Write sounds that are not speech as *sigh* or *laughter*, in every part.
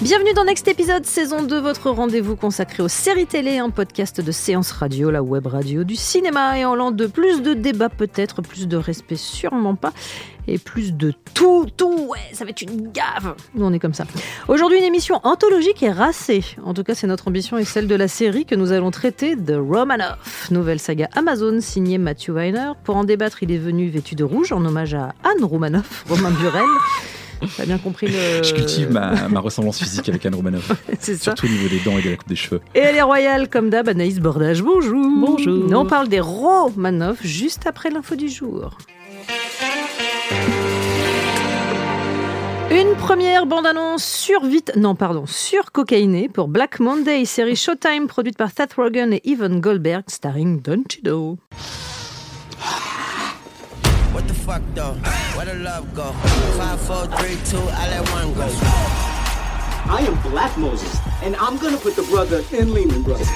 Bienvenue dans Next Épisode, saison 2, votre rendez-vous consacré aux séries télé, un podcast de séance radio, la web radio, du cinéma et en l'an de plus de débats peut-être, plus de respect sûrement pas, et plus de tout, tout, ouais, ça va être une gave. Nous on est comme ça. Aujourd'hui une émission anthologique et racée. En tout cas c'est notre ambition et celle de la série que nous allons traiter de Romanoff, nouvelle saga Amazon signée Matthew Weiner. Pour en débattre il est venu vêtu de rouge en hommage à Anne Romanoff, Romain Burel. T'as bien compris le. Je cultive ma, ma ressemblance physique avec Anne Romanoff. *laughs* C'est ça. Surtout au niveau des dents et de la coupe des cheveux. Et elle est royale, comme d'hab, Anaïs Bordage. Bonjour. Bonjour. Nous, on parle des Romanoff juste après l'info du jour. Une première bande-annonce sur vite, non pardon, sur cocaïné pour Black Monday, série Showtime produite par Seth Rogen et Evan Goldberg, starring Don Cheadle. What the fuck though? Where the love go? Five, four, three, two, I let one go. I am Black Moses, and I'm gonna put the brother in Lehman Brothers.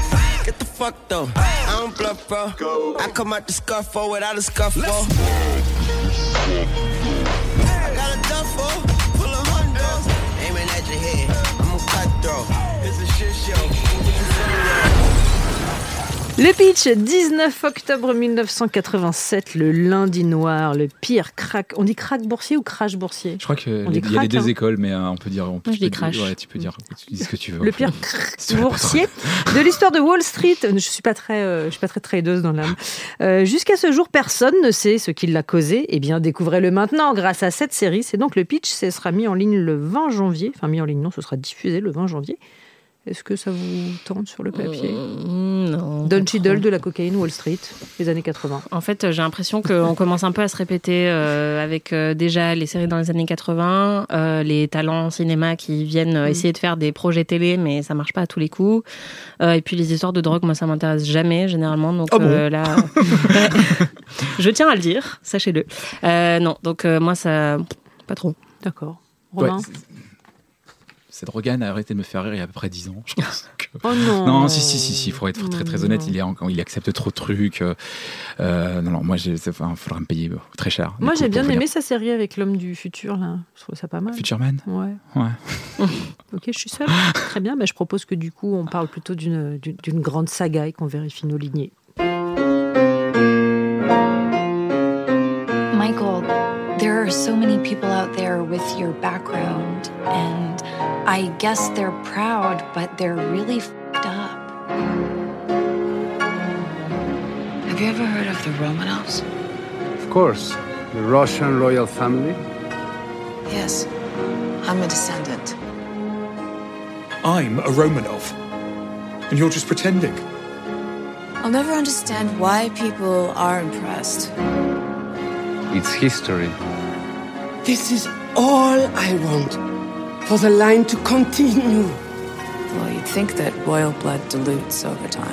Get the fuck though. I don't bluff, bro. I come out the scuffle oh, without a scuffle. I got a duffel full of hundos. Aiming at your head. I'm a cutthroat. It's a shit show. Le pitch, 19 octobre 1987, le lundi noir, le pire crack. On dit crack boursier ou crash boursier? Je crois qu'il y a les deux hein. écoles, mais euh, on peut dire. On peut, Moi, je tu dis peux- crash. Ouais, tu peux dire. Tu dis ce que tu veux. Le pire *laughs* crack boursier de l'histoire de Wall Street. Je suis pas très, euh, je suis pas très tradeuse dans l'âme. Euh, Jusqu'à ce jour, personne ne sait ce qui l'a causé. Eh bien, découvrez-le maintenant grâce à cette série. C'est donc le pitch. Ce sera mis en ligne le 20 janvier. Enfin, mis en ligne, non, ce sera diffusé le 20 janvier. Est-ce que ça vous tente sur le papier Mm, non. Don Cheadle de la cocaïne Wall Street, les années 80. En fait, j'ai l'impression qu'on *laughs* commence un peu à se répéter euh, avec euh, déjà les séries dans les années 80, euh, les talents cinéma qui viennent euh, Mm. essayer de faire des projets télé, mais ça marche pas à tous les coups. Euh, et puis les histoires de drogue, moi, ça m'intéresse jamais généralement. Donc Ah bon euh, là, Ouais. *laughs* je tiens à le dire, sachez-le. Euh, non, donc euh, moi, ça, pas trop. D'accord. Ouais, Romain c'est- Cette Rogan a arrêté de me faire rire il y a à peu près 10 ans, je pense. *laughs* que- Oh non Non, si, si, si, si, il faut être très très honnête, il, est en- il accepte trop de trucs. euh, euh, non, non, moi, il faudra me payer euh, très cher. Moi, j'ai bien aimé sa série avec l'homme du futur, là. Je trouve ça pas mal. Futureman Ouais. Ouais. *laughs* Ok, je suis seule. Très bien. mais je propose que du coup, on parle plutôt d'une grande saga et qu'on vérifie nos lignées. Michael, there are so many people out there with your background, and I guess they're proud, but they're really fed up. Have you ever heard of the Romanovs? Of course, the Russian royal family. Yes. I'm a descendant. I'm a Romanov. And you're just pretending. I'll never understand why people are impressed. It's history. This is all I want. For the line to continue. Well, you'd think that royal blood dilutes over time,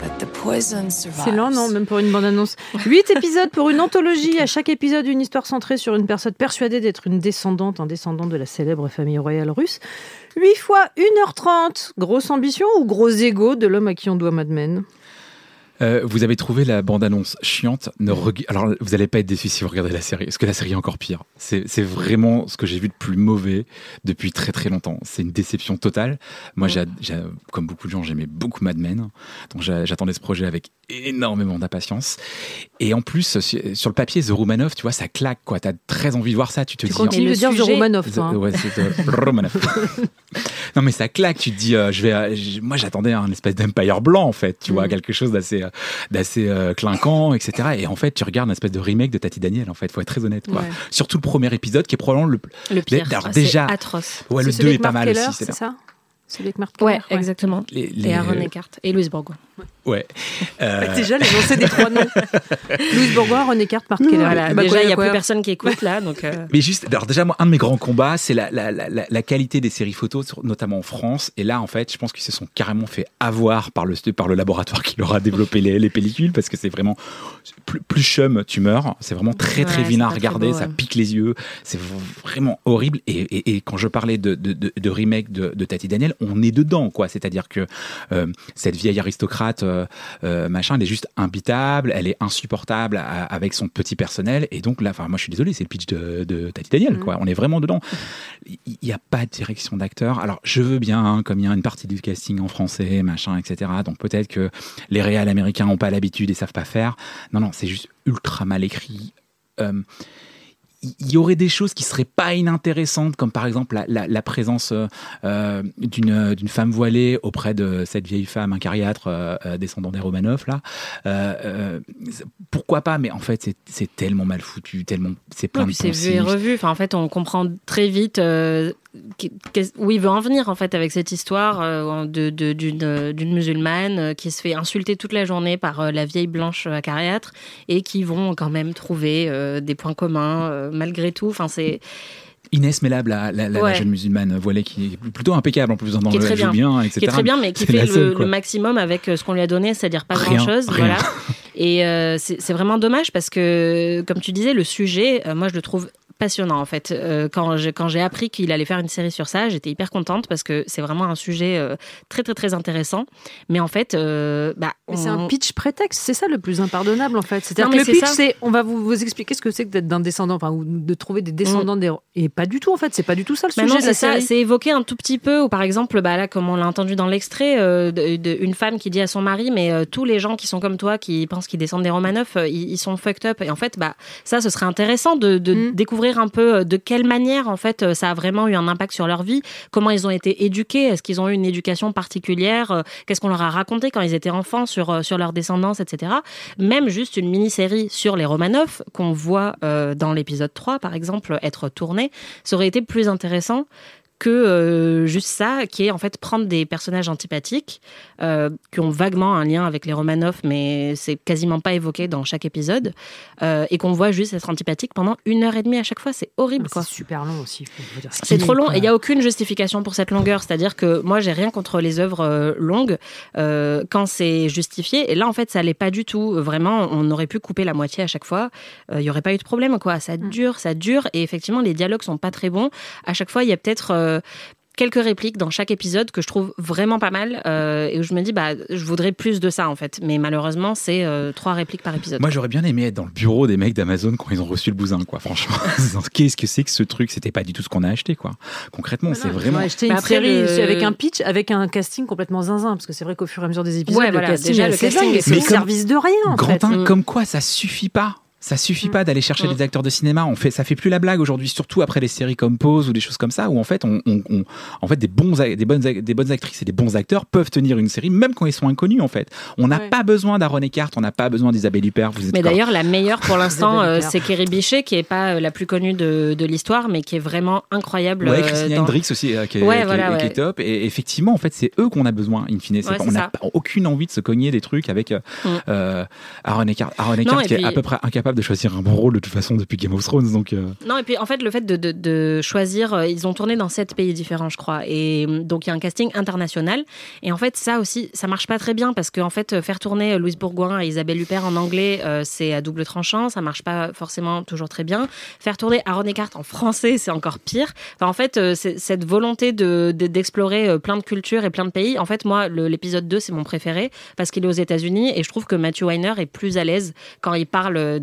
but the poison survives. C'est lent, non Même pour une bande-annonce. Huit épisodes pour une anthologie. À chaque épisode, une histoire centrée sur une personne persuadée d'être une descendante, un descendant de la célèbre famille royale russe. 8 fois 1h30. Grosse ambition ou gros ego de l'homme à qui on doit Mad Men? Euh, vous avez trouvé la bande-annonce chiante. Ne reg- Alors, vous n'allez pas être déçu si vous regardez la série, parce que la série est encore pire. C'est vraiment ce que j'ai vu de plus mauvais depuis très très longtemps. C'est une déception totale. Moi, j'ai, j'ai- comme beaucoup de gens, j'aimais beaucoup Mad Men. Donc, j'a- j'attendais ce projet avec énormément d'impatience. Et en plus, sur, sur le papier, The Romanov, tu vois, ça claque, quoi. T'as très envie de voir ça. Tu te Tu dis. continues Mais de dire The Romanov, toi, hein. ouais, c'est The Romanov. *laughs* non, mais ça claque. Tu te dis, euh, je vais, euh, moi, j'attendais un espèce d'empire blanc, en fait. Tu vois, Mm. quelque chose d'assez, euh, d'assez euh, clinquant, etc. Et en fait, tu regardes un espèce de remake de Tati Daniel. En fait, faut être très honnête, quoi. Ouais. Surtout le premier épisode, qui est probablement le. Le pire, Alors, c'est déjà- atroce. Ouais, le C'est celui 2 est pas mal aussi. c'est ça? celui avec Marc Ouais, Keller, ouais. exactement. Les- les- Et Aaron Eckhart. Et Louise Bourgoin. Ouais. Euh, Déjà, les lancé des trois noms. *laughs* Louise Bourgoin, René Carte, Marc Keller. Voilà, Bah, déjà, il n'y a quoi. plus personne qui écoute là. Donc, euh, Mais juste, alors déjà, moi, un de mes grands combats, c'est la, la, la, qualité des séries photos, notamment en France. Et là, en fait, je pense qu'ils se sont carrément fait avoir par le, par le laboratoire *laughs* qui leur a développé les, les pellicules, parce que c'est vraiment plus, plus chum, tu meurs. C'est vraiment très, très Ouais, vilain à regarder. beau, ça ouais. pique les yeux. C'est vraiment horrible. Et, et, et quand je parlais de, de, de, de remake de, de Tati Daniel, on est dedans, quoi. C'est-à-dire que euh, cette vieille aristocrate, machin, elle est juste imbitable, elle est insupportable à- avec son petit personnel. Et donc là, enfin, moi, je suis désolé, c'est le pitch de, de Tati Daniel, quoi. On est vraiment dedans. Il n'y a pas de direction d'acteur. Alors, je veux bien, hein, comme il y a une partie du casting en français, machin, etc. Donc peut-être que les réals américains n'ont pas l'habitude et savent pas faire. Non, non, c'est juste ultra mal écrit. Euh, il y aurait des choses qui seraient pas inintéressantes, comme par exemple la, la- la présence euh, euh, d'une d'une femme voilée auprès de cette vieille femme incariâtre euh, euh, descendant des Romanov là. Euh, euh, pourquoi pas Mais en fait, c'est- c'est tellement mal foutu, tellement c'est plein de puis c'est vu et revu. Enfin, en fait, on comprend très vite euh, où il veut en venir en fait avec cette histoire euh, de- de- d'une euh, d'une musulmane euh, qui se fait insulter toute la journée par la vieille blanche acariâtre et qui vont quand même trouver des points communs malgré tout. Enfin, c'est Inès Mellab, la, jeune musulmane voilée, qui est plutôt impeccable en plus dans qui est très bien, bien, etc. qui est très bien, mais qui C'est fait le, maximum avec ce qu'on lui a donné, c'est-à-dire pas grand-chose. Voilà. *laughs* Et euh, c'est c'est vraiment dommage parce que, comme tu disais, le sujet, euh, moi, je le trouve passionnant en fait. Euh, quand j'ai quand j'ai appris qu'il allait faire une série sur ça, j'étais hyper contente parce que c'est vraiment un sujet euh, très très très intéressant. Mais en fait, euh, bah, c'est on- un pitch prétexte, c'est ça le plus impardonnable en fait. C'est-à-dire que le pitch, c'est on va vous, vous expliquer ce que c'est que d'être d'un descendant, enfin, ou de trouver des descendants des. Et pas du tout en fait, c'est pas du tout ça le Bah sujet non, de la c'est ça. série. C'est évoqué un tout petit peu, ou par exemple, bah là, comme on l'a entendu dans l'extrait, euh, de- de- une femme qui dit à son mari, mais tous les gens qui sont comme toi, qui pensent qu'ils descendent des Romanov, ils, ils sont fucked up. Et en fait, bah ça, ce serait intéressant de, de Mm. découvrir un peu euh, de quelle manière, en fait, euh, ça a vraiment eu un impact sur leur vie. Comment ils ont été éduqués Est-ce qu'ils ont eu une éducation particulière Euh, Qu'est-ce qu'on leur a raconté quand ils étaient enfants sur sur leur descendance, etc. Même juste une mini-série sur les Romanov qu'on voit dans l'épisode 3, par exemple, être tournée, ça aurait été plus intéressant que euh, juste ça, qui est en fait prendre des personnages antipathiques euh, qui ont vaguement un lien avec les Romanov, mais c'est quasiment pas évoqué dans chaque épisode, euh, et qu'on voit juste être antipathique pendant une heure et demie à chaque fois. C'est horrible, quoi. C'est super long aussi. C'est trop long quoi. et il n'y a aucune justification pour cette longueur. C'est-à-dire que moi, j'ai rien contre les œuvres longues quand c'est justifié. Et là, en fait, ça l'est pas du tout. Vraiment, on aurait pu couper la moitié à chaque fois. Il y aurait pas eu de problème, quoi. Ça dure, ça dure. Et effectivement, les dialogues sont pas très bons. À chaque fois, il y a peut-être quelques répliques dans chaque épisode que je trouve vraiment pas mal euh, et où je me dis, bah, je voudrais plus de ça, en fait. Mais malheureusement, c'est euh, trois répliques par épisode. Moi, j'aurais bien aimé être dans le bureau des mecs d'Amazon quand ils ont reçu le bousin, quoi. Franchement, *laughs* qu'est-ce que c'est que ce truc? C'était pas du tout ce qu'on a acheté, quoi. Concrètement, c'est vraiment. Mais une après, série le- avec un pitch, avec un casting complètement zinzin, parce que c'est vrai qu'au fur et à mesure des épisodes, Ouais, le voilà, casting déjà, le casting c'est service de rien en fait. Mm. comme quoi, ça suffit pas. Ça suffit pas d'aller chercher Mm. des acteurs de cinéma. On fait, ça fait plus la blague aujourd'hui, surtout après les séries comme Pose ou des choses comme ça, où en fait, on, on- on- en fait, des bons, a- des bonnes, des bonnes actrices et des bons acteurs peuvent tenir une série, même quand ils sont inconnus, en fait. On n'a Ouais. pas besoin d'Aaron Eckhart, on n'a pas besoin d'Isabelle Huppert. Vous êtes Mais d'ailleurs, la meilleure pour *laughs* l'instant, euh, c'est Kerry Bichet, qui est pas euh, la plus connue de, de l'histoire, mais qui est vraiment incroyable. Ouais, euh, Christina dans- Hendricks aussi, euh, qui, est, Ouais, qui est- voilà, qui est ouais. top. Et effectivement, en fait, c'est eux qu'on a besoin, in fine. Pas- on n'a aucune envie de se cogner des trucs avec euh, Mm. euh, Aaron Eckhart. Aaron Eckhart qui est à peu près incapable de choisir un bon rôle de toute façon depuis Game of Thrones. Donc, euh, Non, et puis en fait, le fait de, choisir, euh, ils ont tourné dans sept pays différents, je crois. Et euh, donc, il y a un casting international. Et en fait, ça aussi, ça marche pas très bien parce qu'en fait, euh, faire tourner Louise Bourgoin et Isabelle Huppert en anglais, c'est à double tranchant. Ça marche pas forcément toujours très bien. Faire tourner Aaron Eckhart en français, c'est encore pire. En fait, cette volonté de- de- d'explorer plein de cultures et plein de pays. En fait, moi, l'épisode 2, c'est mon préféré parce qu'il est aux États-Unis et je trouve que Matthew Weiner est plus à l'aise quand il parle euh,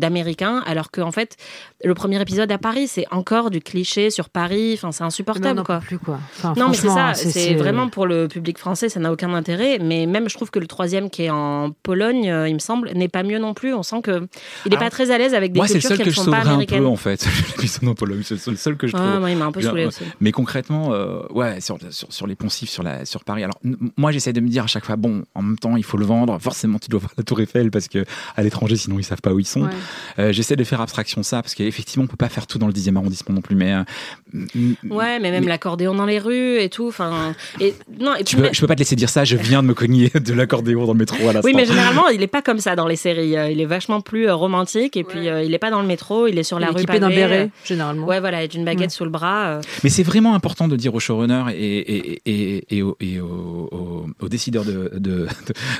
alors qu'en fait, le premier épisode à Paris, c'est encore du cliché sur Paris. Enfin, c'est insupportable, n'en quoi. peut plus quoi. Enfin, Non, mais c'est ça. C'est vraiment pour le public français, ça n'a aucun intérêt. Mais même, je trouve que le troisième, qui est en Pologne, euh, il me semble, n'est pas mieux non plus. On sent que il n'est Alors, pas très à l'aise avec des moi, c'est le cultures seul qui que ne je sont pas sauverais un américaines. peu en fait. *laughs* L'épisode en Pologne, c'est le seul que je trouve. Ah, moi, il m'a un peu bien, saoulé ouais. aussi. Mais concrètement, euh, ouais, sur, sur, sur les poncifs, sur, la, sur Paris. Alors, moi, j'essaie de me dire à chaque fois, bon, en même temps, il faut le vendre. Forcément, tu dois voir la Tour Eiffel parce que à l'étranger, sinon, ils savent pas où ils sont. Ouais. Euh, J'essaie de faire abstraction de ça parce qu'effectivement, on peut pas faire tout dans le 10e arrondissement non plus. Mais euh, Ouais, mais même l'accordéon dans les rues et tout. Enfin, et non. Et peux, mais- je peux pas te laisser dire ça. Je viens de me cogner *laughs* de l'accordéon dans le métro à. Oui, mais généralement, il est pas comme ça dans les séries. Euh, Il est vachement plus romantique et puis euh, il est pas dans le métro, il est sur Il la est rue équipé d'un béret, généralement. Ouais, voilà, et d'une baguette Ouais. sous le bras. euh. Mais c'est vraiment important de dire aux showrunners et, et, et, et, aux, et aux- aux- aux décideurs de, de, de,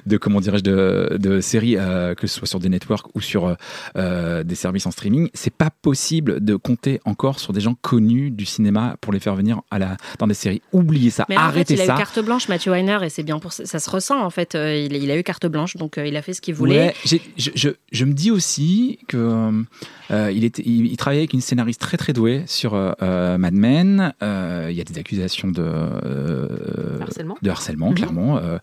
de- comment dirais-je de, de séries, euh, que ce soit sur des networks ou sur euh, des services en streaming, c'est pas possible de compter encore sur des gens connus du cinéma pour les faire venir à la, dans des séries. Oubliez ça, Mais en fait, arrêtez il a ça. eu carte blanche, Matthew Weiner, et c'est bien pour ça. Ça se ressent en fait. Euh, Il, il a eu carte blanche, donc euh, il a fait ce qu'il voulait. Ouais, je, je, je me dis aussi que euh, il, était, il, il travaillait avec une scénariste très très douée sur euh, euh, Mad Men. Euh, il y a des accusations de euh, Harcèlement. de harcèlement, Mhm. clairement, euh,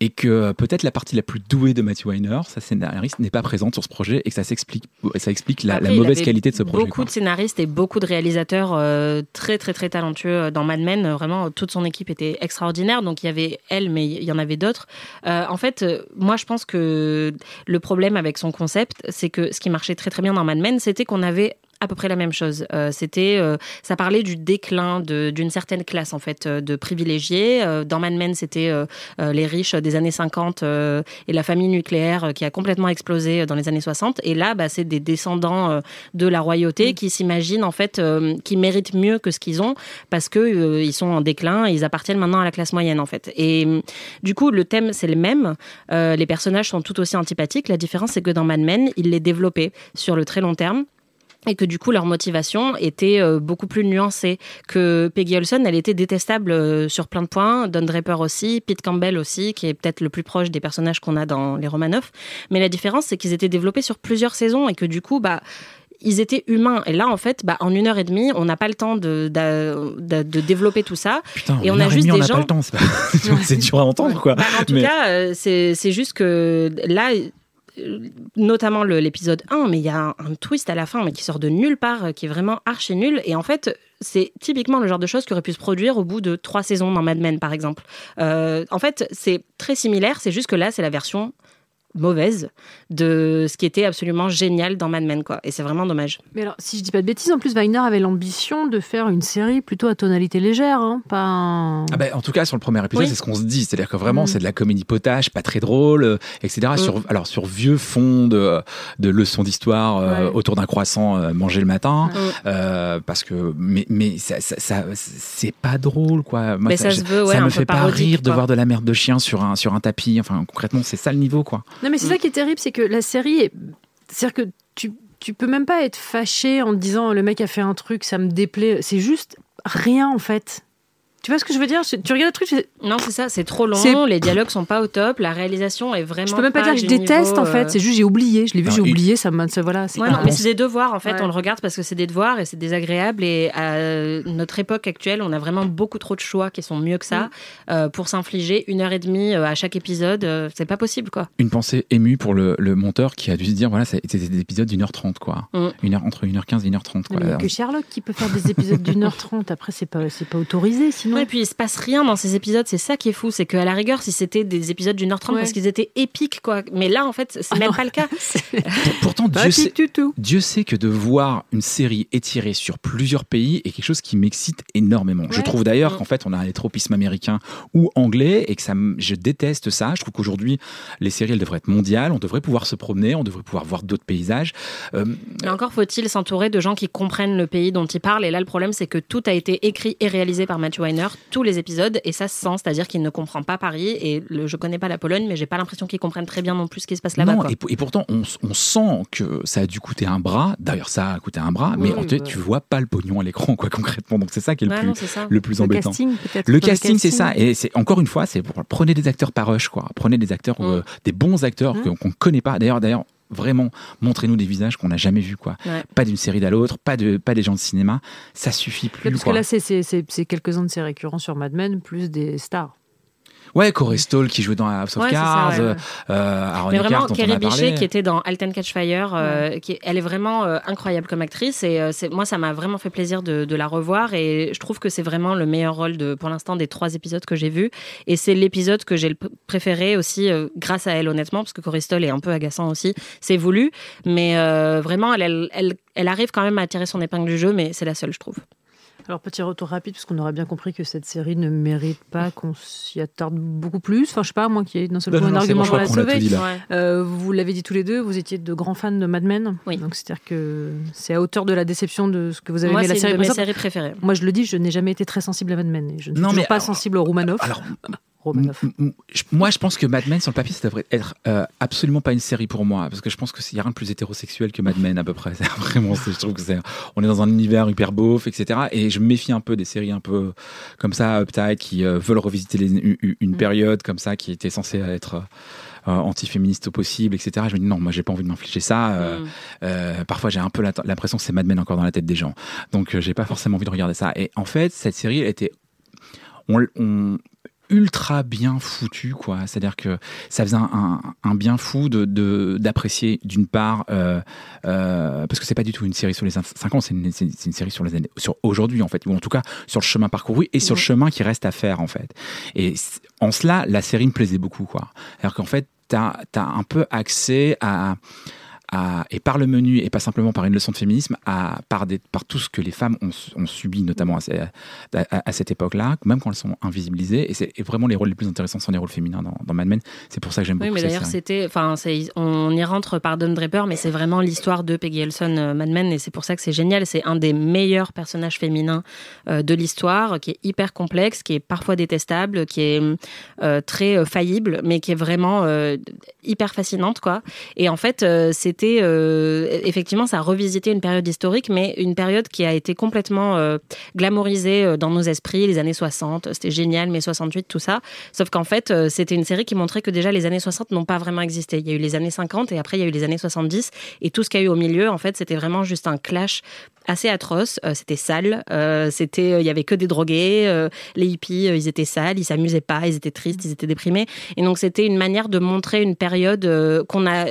et que peut-être la partie la plus douée de Matthew Weiner, sa scénariste, n'est pas présente sur ce projet et que ça s'explique, ça explique la, Après, mauvaise qualité de ce projet. Beaucoup quoi. de scénaristes et beaucoup de réalisateurs euh, très très très talentueux euh, dans Mad Men. Vraiment, toute son équipe était extraordinaire. Donc il y avait elle, mais il y en avait d'autres. Euh, en fait, moi je pense que le problème avec son concept, c'est que ce qui marchait très très bien dans Mad Men, c'était qu'on avait à peu près la même chose. Euh, c'était, euh, ça parlait du déclin d'une certaine classe en fait euh, de privilégiés. Dans Mad Men, c'était les riches des années 50 euh, et la famille nucléaire qui a complètement explosé dans les années 60. Et là, bah, c'est des descendants de la royauté qui s'imaginent en fait qui méritent mieux que ce qu'ils ont parce que ils sont en déclin et ils appartiennent maintenant à la classe moyenne en fait. Et du coup, le thème c'est le même. Les personnages sont tout aussi antipathiques. La différence c'est que dans Mad Men, il les développait sur le très long terme et que du coup leur motivation était euh, beaucoup plus nuancée que Peggy Olson. Elle était détestable euh, sur plein de points. Don Draper aussi Pete Campbell aussi qui est peut-être le plus proche des personnages qu'on a dans les Romanoff mais la différence c'est qu'ils étaient développés sur plusieurs saisons et que du coup bah ils étaient humains. Et là en fait bah, en une heure et demie on n'a pas le temps de, de, de- de développer tout ça. Putain, et on a juste demie, des n'a gens pas le temps, c'est pas- *laughs* dur à entendre quoi. bah, en tout Mais- cas, euh, c'est juste que là, notamment le- l'épisode 1, mais il y a un, un twist à la fin, mais qui sort de nulle part, euh, qui est vraiment archi nul. Et en fait, c'est typiquement le genre de choses qui aurait pu se produire au bout de trois saisons dans Mad Men, par exemple. Euh, en fait, c'est très similaire, c'est juste que là, c'est la version mauvaise de ce qui était absolument génial dans Mad Men, quoi. Et c'est vraiment dommage. Mais alors, si je dis pas de bêtises, en plus, Weiner avait l'ambition de faire une série plutôt à tonalité légère, hein, pas un... Ah bah, en tout cas, sur le premier épisode, Oui. c'est ce qu'on se dit. C'est-à-dire que vraiment, Mm. c'est de la comédie potage, pas très drôle, euh, etc. Sur, alors, sur vieux fond de, de leçons d'histoire euh, Ouais. autour d'un croissant euh, mangé le matin. Mm. Euh, parce que, mais, mais ça, ça, ça- c'est pas drôle, quoi. Moi, Mais ça se veut, ouais, ça un me peu fait pas rire de voir de la merde de chien sur un, sur un tapis. Enfin, concrètement, c'est ça le niveau, quoi. Non, mais c'est ça qui est terrible, c'est que la série est. C'est-à-dire que tu, tu peux même pas être fâché en te disant le mec a fait un truc, ça me déplaît. C'est juste rien en fait. Tu vois ce que je veux dire? Tu regardes le truc, tu fais- Non, c'est ça, c'est trop long, les dialogues sont pas au top, la réalisation est vraiment je peux même pas, dire que je déteste niveau, en fait. euh, C'est juste j'ai oublié. Je l'ai vu, j'ai oublié. Ça me. Voilà. c'est Ouais, non, mais c'est des devoirs en fait. Ouais. On le regarde parce que c'est des devoirs et c'est désagréable. Et à notre époque actuelle, on a vraiment beaucoup trop de choix qui sont mieux que ça Mm. euh, pour s'infliger une heure et demie euh, à chaque épisode. euh, c'est pas possible quoi. Une pensée émue pour le, le monteur qui a dû se dire, voilà, c'était des épisodes d'une heure trente, quoi. Mm. Une heure, entre 1h15 et 1h30, quoi. Que Sherlock qui peut faire des épisodes d'une heure trente. Après, c'est pas, c'est pas autorisé sinon. Ouais, et puis il se passe rien dans ces épisodes. C'est ça qui est fou, c'est qu'à la rigueur, si c'était des épisodes d'une heure trente, parce qu'ils étaient épiques quoi. Mais là, en fait, c'est Ah même non. pas le cas. *laughs* Pourtant, Pas Dieu du sait, tout. Dieu sait que de voir une série étirée sur plusieurs pays est quelque chose qui m'excite énormément. Je trouve d'ailleurs Mm. qu'en fait, on a un tropisme américain ou anglais et que ça, je déteste ça. Je trouve qu'aujourd'hui, les séries, elles devraient être mondiales. On devrait pouvoir se promener, on devrait pouvoir voir d'autres paysages. Euh, Mais encore faut-il s'entourer de gens qui comprennent le pays dont ils parlent. Et là, le problème, c'est que tout a été écrit et réalisé par Matthew Weiner, tous les épisodes, et ça se sent, c'est-à-dire qu'il ne comprend pas Paris. Et le, je connais pas la Pologne, mais j'ai pas l'impression qu'ils comprennent très bien non plus ce qui se passe là-bas. et, et pourtant, on, sent que ça a dû coûter un bras. D'ailleurs, ça a coûté un bras, mais Oui, en fait, bah. tu vois pas le pognon à l'écran, quoi, *laughs* concrètement. Donc, c'est ça qui est le Ouais, plus, non, le plus Le embêtant. casting. Le casting, c'est ça. Et c'est encore une fois, c'est pour prenez des acteurs par rush, quoi. Prenez des acteurs, Mm. euh, des bons acteurs Mm. que- qu'on ne connaît pas. D'ailleurs, d'ailleurs, vraiment, montrez-nous des visages qu'on n'a jamais vus, quoi. Ouais. Pas d'une série à l'autre, pas de, pas des gens de cinéma. Ça suffit plus. Parce que là, c'est quelques-uns de ces récurrents sur Mad Men, plus des stars. Ouais, Corey Stoll qui jouait dans House of Ouais, c'est ça, Cards, ouais, euh, Aaron Mais vraiment, Kerry. Bichet qui était dans Alten Catch Fire, euh, qui, elle est vraiment euh, incroyable comme actrice et c'est- moi ça m'a vraiment fait plaisir de, de la revoir et je trouve que c'est vraiment le meilleur rôle de, pour l'instant des trois épisodes que j'ai vus et c'est l'épisode que j'ai le préféré aussi grâce à elle honnêtement parce que Corey Stoll est un peu agaçant aussi, c'est voulu mais vraiment elle, elle, elle, elle arrive quand même à tirer son épingle du jeu mais c'est la seule je trouve. Alors, petit retour rapide, parce qu'on aura bien compris que cette série ne mérite pas qu'on s'y attarde beaucoup plus. Enfin, je sais pas, moi qui ai d'un seul Non, coup un c'est argument pour la sauver. dit. Euh, vous l'avez dit tous les deux, vous étiez de grands fans de Mad Men. Oui. Donc, c'est-à-dire que c'est à hauteur de la déception de ce que vous avez Moi aimé la c'est série une de mes précédente. séries préférées. Moi, je le dis, je n'ai jamais été très sensible à Mad Men. Et je ne suis Non, mais pas alors- sensible au Romanov. Alors, Moi, je pense que Mad Men, sur le papier, ça devrait être euh, absolument pas une série pour moi. Parce que je pense qu'il n'y a rien de plus hétérosexuel que Mad Men, à peu près. *laughs* Vraiment, je trouve que c'est. On est dans un univers hyper beauf, etc. Et je me méfie un peu des séries un peu comme ça, uptight, qui euh, veulent revisiter les- une, une période comme ça, qui était censée être. euh, anti-féministe au possible, etc. Je me dis non, moi j'ai pas envie de m'infliger ça. Euh, Mm. euh, parfois j'ai un peu l'impression que c'est Mad Men encore dans la tête des gens. Donc j'ai pas forcément envie de regarder ça. Et en fait, cette série elle était on, on- ultra bien foutu quoi. C'est à dire que ça faisait un, un- un bien fou de de- d'apprécier d'une part euh, euh, parce que c'est pas du tout une série sur les 5 ans c'est une, série sur les années sur aujourd'hui en fait ou en tout cas sur le chemin parcouru et sur le chemin qui reste à faire en fait. Et en cela la série me plaisait beaucoup quoi. Dire qu'en fait t'as as un peu accès à à- et par le menu et pas simplement par une leçon de féminisme, à, par, des, par tout ce que les femmes ont, ont subi, notamment à, cette époque-là, même quand elles sont invisibilisées. Et c'est vraiment les rôles les plus intéressants sont les rôles féminins dans, dans Mad Men. C'est pour ça que j'aime Oui, beaucoup mais cette d'ailleurs, c'était. Enfin, on y rentre par Don Draper, mais c'est vraiment l'histoire de Peggy Elson, euh, Mad Men, et c'est pour ça que c'est génial. C'est un des meilleurs personnages féminins euh, de l'histoire, qui est hyper complexe, qui est parfois détestable, qui est euh, très faillible, mais qui est vraiment hyper fascinante, quoi. Et en fait, euh, euh, effectivement, ça a revisité une période historique, mais une période qui a été complètement euh, glamourisée euh, dans nos esprits, les années 60. C'était génial, mai 68, tout ça. Sauf qu'en fait, euh, c'était une série qui montrait que déjà les années 60 n'ont pas vraiment existé. Il y a eu les années 50 et après il y a eu les années 70 et tout ce qu'il y a eu au milieu, en fait, c'était vraiment juste un clash assez atroce. Euh, c'était sale. euh, c'était, euh, il y avait que des drogués. euh, les hippies, ils étaient sales, ils s'amusaient pas, ils étaient tristes, ils étaient déprimés. Et donc c'était une manière de montrer une période qu'on a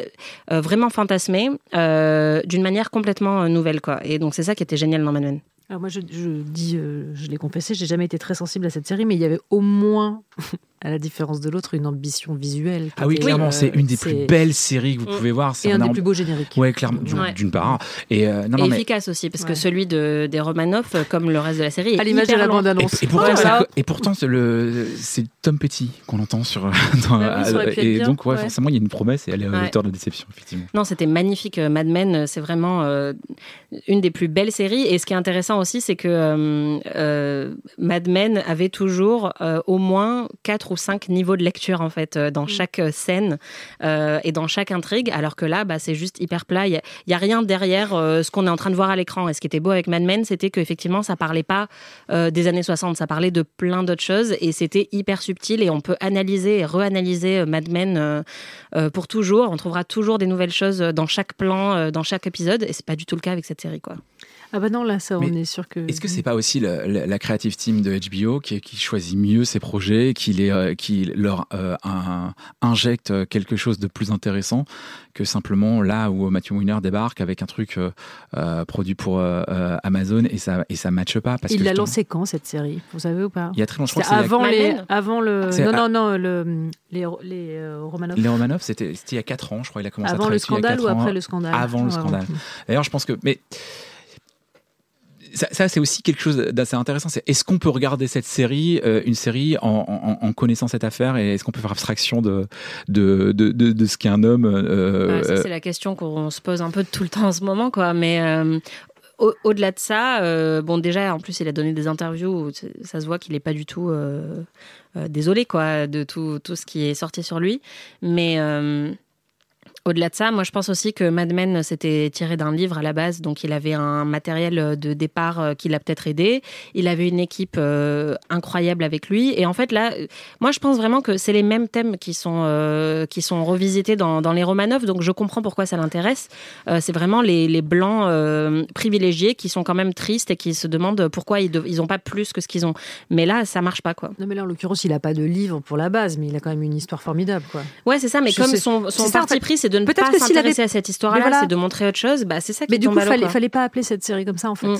vraiment fantasmée d'une manière complètement nouvelle, quoi. Et donc c'est ça qui était génial dans Mad Men. Alors moi, je, je dis, je l'ai confessé, j'ai jamais été très sensible à cette série, mais il y avait au moins, à la différence de l'autre, une ambition visuelle. Ah oui, clairement, euh, c'est une des plus belles séries que vous Mm. pouvez voir. C'est Et un des plus beaux génériques. Ouais, clairement, d'une Ouais. part. Et euh, non, et non, mais efficace aussi, parce que celui de, des Romanov, euh, comme le reste de la série, est À l'image de la bande-annonce. Et, et pourtant, Ouais, ça- voilà. et pourtant, c'est Tom Petty qu'on entend sur. *laughs* dans- Ah oui, être et bien, donc, ouais, ouais. forcément, il y a une promesse et elle est à Ouais. l'auteur de déception, effectivement. Non, c'était magnifique. Mad Men, c'est vraiment euh, une des plus belles séries. Et ce qui est intéressant aussi, c'est que euh, euh, Mad Men avait toujours euh, au moins quatre ou cinq niveaux de lecture en fait euh, dans chaque euh, scène euh, et dans chaque intrigue. Alors que là, bah, c'est juste hyper plat. Il y a- rien derrière euh, ce qu'on est en train de voir à l'écran. Et ce qui était beau avec Mad Men, c'était qu'effectivement, ça parlait pas euh, des années 60, ça parlait de plein d'autres choses et c'était hyper subtil. Et on peut analyser et reanalyser Mad Men pour toujours. On trouvera toujours des nouvelles choses dans chaque plan, dans chaque épisode, et c'est pas du tout le cas avec cette série, quoi. Ah bah non, là, ça, on Mais est sûr que. Est-ce que c'est pas aussi le- le- la creative team de HBO qui, qui choisit mieux ses projets, qui, les, euh, qui leur euh, un- injecte quelque chose de plus intéressant que simplement là où Matthew Weiner débarque avec un truc euh, produit pour euh, Amazon et ça et ça matche pas parce Il l'a lancé quand cette série? Vous savez ou pas? Il y a très longtemps. Je crois C'était que c'est avant, Mad les, avant le. Non, non, non, le, les, les euh, Romanov. Les Romanov, c'était c'était il y a 4 ans, je crois. Il a commencé à Avant le travailler dessus il y a scandale ou ans. après le scandale? Avant le scandale. D'ailleurs, je pense que. Mais ça, ça, c'est aussi quelque chose d'assez intéressant. C'est est-ce qu'on peut regarder cette série, euh, une série, en, en- en connaissant cette affaire, et est-ce qu'on peut faire abstraction de de, de, de, de ce qu'est un homme euh, Ouais, ça, euh, c'est la question qu'on se pose un peu tout le temps en ce moment, quoi. Mais au- au-delà de ça, euh, bon, déjà, en plus, il a donné des interviews où ça se voit qu'il n'est pas du tout euh, euh, désolé, quoi, de tout, tout ce qui est sorti sur lui. Mais. Euh, au-delà de ça, moi je pense aussi que Mad Men s'était tiré d'un livre à la base, donc il avait un matériel de départ euh, qui l'a peut-être aidé. Il avait une équipe euh, incroyable avec lui. Et en fait là, euh, moi je pense vraiment que c'est les mêmes thèmes qui sont, euh, qui sont revisités dans, dans les Romanov, donc je comprends pourquoi ça l'intéresse. Euh, c'est vraiment les, les blancs euh, privilégiés qui sont quand même tristes et qui se demandent pourquoi ils n'ont ils pas plus que ce qu'ils ont. Mais là, ça marche pas quoi. Non, mais là, en l'occurrence, il n'a pas de livre pour la base, mais il a quand même une histoire formidable. Quoi. Ouais, c'est ça, mais Je comme sais- son, son parti pris, c'est de ne Peut-être pas que s'il s'intéresser avait- à cette histoire-là, voilà. c'est de montrer autre chose, bah, c'est ça qui Mais du coup, il fallait, fallait pas appeler cette série comme ça, en fait. Mm.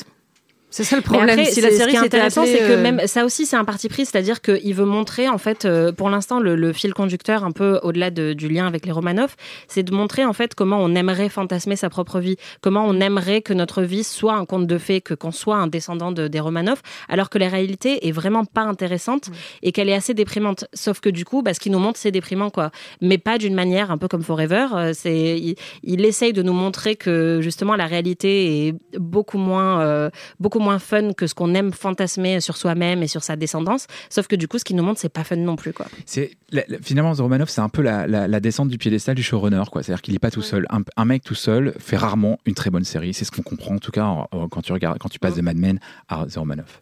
C'est ça le problème. après, si la ce série qui est intéressant, c'est que euh, même ça aussi, c'est un parti pris, c'est-à-dire qu'il veut montrer, en fait, euh, pour l'instant, le, le fil conducteur, un peu au-delà de- du lien avec les Romanov, c'est de montrer en fait comment on aimerait fantasmer sa propre vie, comment on aimerait que notre vie soit un conte de fées, que qu'on soit un descendant de, des Romanov, alors que la réalité est vraiment pas intéressante et qu'elle est assez déprimante. Sauf que du coup, bah, ce qu'il nous montre, c'est déprimant, quoi. Mais pas d'une manière un peu comme Forever. euh, C'est, il, il essaye de nous montrer que justement la réalité est beaucoup moins, euh, beaucoup moins fun que ce qu'on aime fantasmer sur soi-même et sur sa descendance. Sauf que du coup, ce qu'il nous montre, c'est pas fun non plus, quoi. C'est la- la- finalement The Romanov, c'est un peu la, la- la descente du piédestal du showrunner, quoi. C'est-à-dire qu'il n'est pas tout seul. Un, un mec tout seul fait rarement une très bonne série. C'est ce qu'on comprend en tout cas en- en- quand tu regardes, quand tu passes de Mad Men à The Romanov.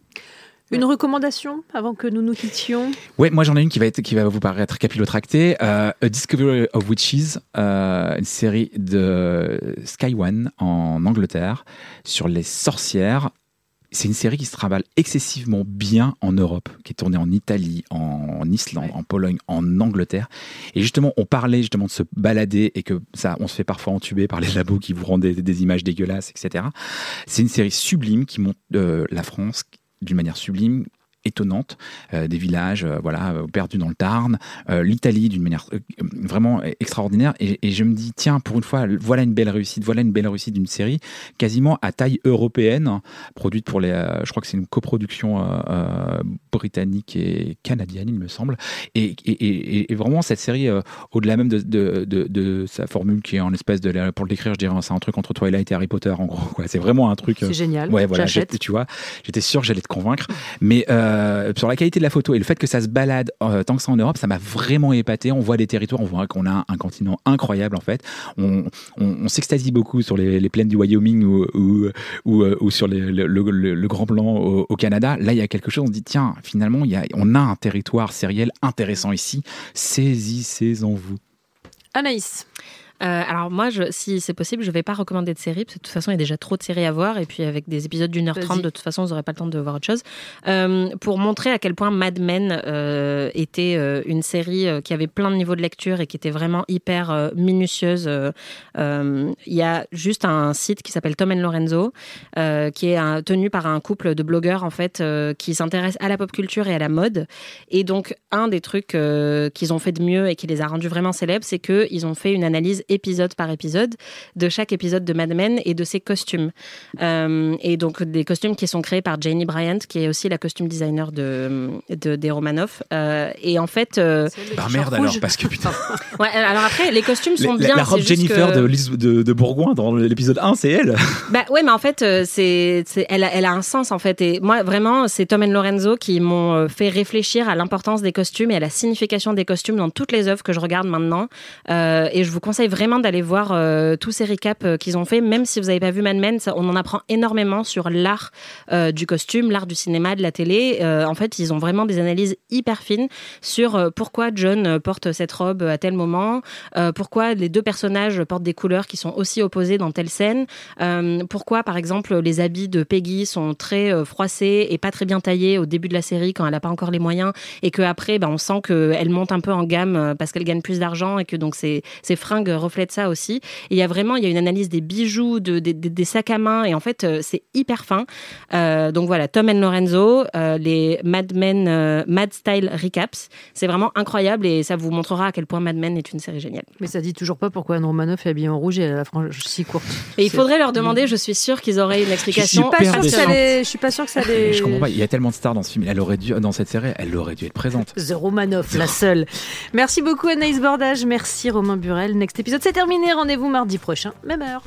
Une recommandation avant que nous nous quittions? Ouais, moi j'en ai une qui va être, qui va vous paraître capillotractée. Euh, A Discovery of Witches, euh, une série de Sky One en Angleterre sur les sorcières. C'est une série qui se travaille excessivement bien en Europe, qui est tournée en Italie, en Islande, en Pologne, en Angleterre. Et justement, on parlait justement de se balader et que ça, on se fait parfois entuber par les labos qui vous rendent des, des images dégueulasses, etc. C'est une série sublime qui montre euh, la France d'une manière sublime, étonnante, euh, des villages, euh, voilà, euh, perdus dans le Tarn, euh, l'Italie d'une manière vraiment extraordinaire. Et, et je me dis, tiens, pour une fois, voilà une belle réussite, voilà une belle réussite d'une série quasiment à taille européenne, produite pour les, je crois que c'est une coproduction britannique et canadienne, il me semble. Et, et- vraiment cette série, au-delà même de, de, de- de sa formule qui est en espèce de, pour le décrire, je dirais, c'est un truc entre Twilight et Harry Potter, en gros. quoi. C'est vraiment un truc. C'est génial. Ouais, voilà, tu vois, j'étais sûr que j'allais te convaincre. Mais euh, sur la qualité de la photo et le fait que ça se balade euh, tant que ça en Europe, ça m'a vraiment épaté. On voit des territoires, on voit qu'on a un, continent incroyable en fait. On, on, s'extasie beaucoup sur les, plaines du Wyoming ou, euh, sur le, Grand Blanc au, Canada. Là, il y a quelque chose, on se dit, tiens, finalement, on a un territoire sériel intéressant ici. Saisissez-en vous. Anaïs. Euh, alors moi, je, si c'est possible, je vais pas recommander de série parce que de toute façon, il y a déjà trop de séries à voir et puis avec des épisodes d'une heure trente, de toute façon, vous n'aurez pas le temps de voir autre chose. Euh, pour montrer à quel point Mad Men euh, était une série qui avait plein de niveaux de lecture et qui était vraiment hyper minutieuse. Il y a juste un site qui s'appelle Tom and Lorenzo, qui est un- tenu par un couple de blogueurs en fait qui s'intéressent à la pop culture et à la mode. Et donc un des trucs qu'ils ont fait de mieux et qui les a rendus vraiment célèbres, c'est que ils ont fait une analyse épisode par épisode de chaque épisode de Mad Men et de ses costumes. Euh, et donc des costumes qui sont créés par Janie Bryant, qui est aussi la costume designer de, de des Romanoff. Euh, et en fait, euh, Bah merde alors, parce que putain. *laughs* ouais, alors après les costumes sont La, bien. la robe Jennifer que- de, de, de Bourgoin dans l'épisode 1, c'est elle. *laughs* Bah ouais, mais en fait, euh, c'est, elle, a, elle a un sens en fait. Et moi, vraiment, c'est Tom et Lorenzo qui m'ont euh, fait réfléchir à l'importance des costumes et à la signification des costumes dans toutes les œuvres que je regarde maintenant. Euh, et je vous conseille vraiment d'aller voir euh, tous ces récaps euh, qu'ils ont fait, même si vous n'avez pas vu Mad Men. ça- on en apprend énormément sur l'art euh, du costume, l'art du cinéma, de la télé. En fait, ils ont vraiment des analyses hyper fines sur pourquoi John porte cette robe à tel moment, pourquoi les deux personnages portent des couleurs qui sont aussi opposées dans telle scène, pourquoi par exemple les habits de Peggy sont très froissés et pas très bien taillés au début de la série quand elle n'a pas encore les moyens et que après ben, on sent qu'elle monte un peu en gamme parce qu'elle gagne plus d'argent et que donc ses, ses fringues reflètent ça aussi. Et il y a vraiment il y a une analyse des bijoux, de, des- des- des sacs à main et en fait euh, c'est hyper fin. Euh, donc voilà, Tom and Lorenzo, euh, les Mad Men, euh, Mad Style Recaps, c'est vraiment incroyable et ça vous montrera à quel point Mad Men est une série géniale. Mais ça dit toujours pas pourquoi Anne Romanoff est habillée en rouge et elle a la frange si courte. Et il faudrait leur demander, je suis sûre qu'ils auraient une explication. Je suis pas sûre que ça les- je suis pas sûre que ça *laughs* les. Je comprends pas, il y a tellement de stars dans ce film. Elle aurait dû, dans cette série, elle aurait dû être présente. The Romanoff, la seule. Merci beaucoup Anaïs Bordage, merci Romain Burel. Next épisode, c'est terminé. Rendez-vous mardi prochain, même heure.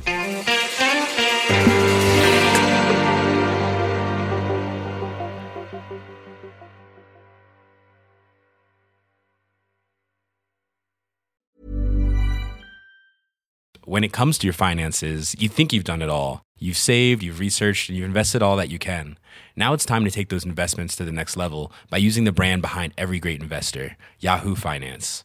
When it comes to your finances, you think you've done it all. You've saved, you've researched, and you've invested all that you can. Now it's time to take those investments to the next level by using the brand behind every great investor, Yahoo Finance.